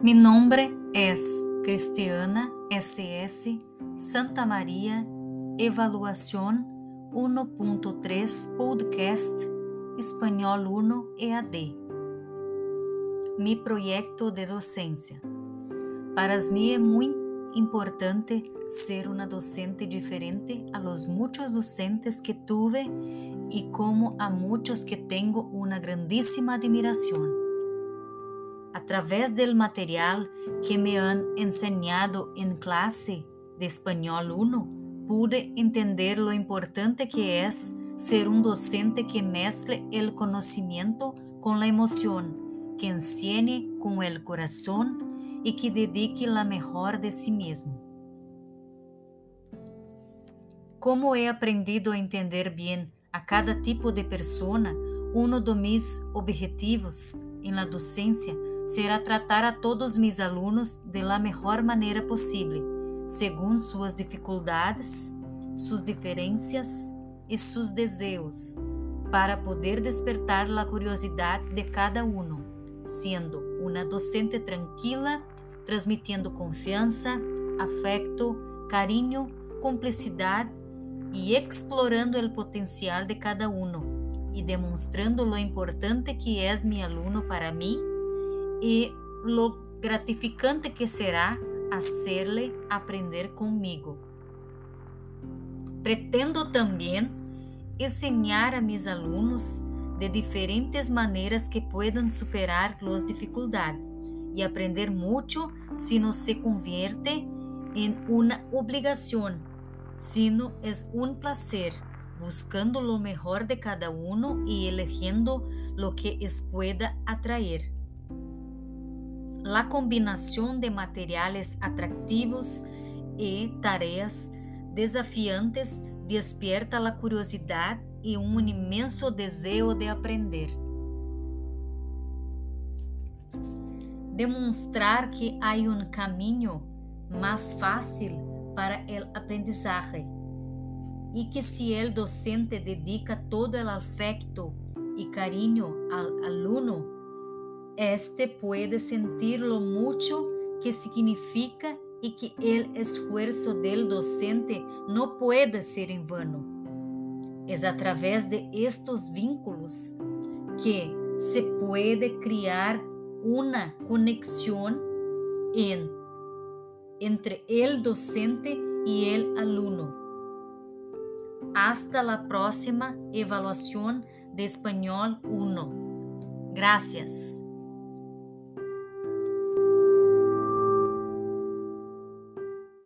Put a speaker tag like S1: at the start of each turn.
S1: Mi nombre es Cristiana SS Santa María Evaluación 1.3 Podcast Espanhol 1 EAD. Mi proyecto de docência. Para mim é muito importante ser uma docente diferente a los muitos docentes que tuve e como a muitos que tenho uma grandíssima admiração. Através do material que me han enseñado em classe de Espanhol 1, pude entender lo importante que é ser um docente que mescle el conhecimento com a emoção, que ensine com el coração e que dedique la mejor de si mesmo. Como he aprendido a entender bem a cada tipo de persona, um dos meus objetivos em la docência será tratar a todos mis alunos de la mejor maneira possível, segundo suas dificuldades, suas diferenças e seus desejos, para poder despertar a curiosidade de cada um, sendo uma docente tranquila, transmitindo confiança, afeto, carinho, cumplicidade e explorando o potencial de cada um e demonstrando lo importante que é meu aluno para mim e lo gratificante que será hacerle aprender comigo. Pretendo também ensinar a mis alunos de diferentes maneiras que puedan superar as dificuldades e aprender muito se não se convierte em uma obrigação, sino es um placer, buscando lo mejor de cada uno y eligiendo lo que es pueda atraer. La combinação de materiais atractivos e tareas desafiantes despierta a curiosidade e um imenso desejo de aprender. Demonstrar que há um caminho mais fácil para o aprendizagem e que se o docente dedica todo o afecto e carinho ao aluno, este puede sentir lo mucho que significa y que el esfuerzo del docente no puede ser en vano. Es a través de estos vínculos que se puede crear una conexión en, entre el docente y el alumno. Hasta la próxima evaluación de Español 1. Gracias.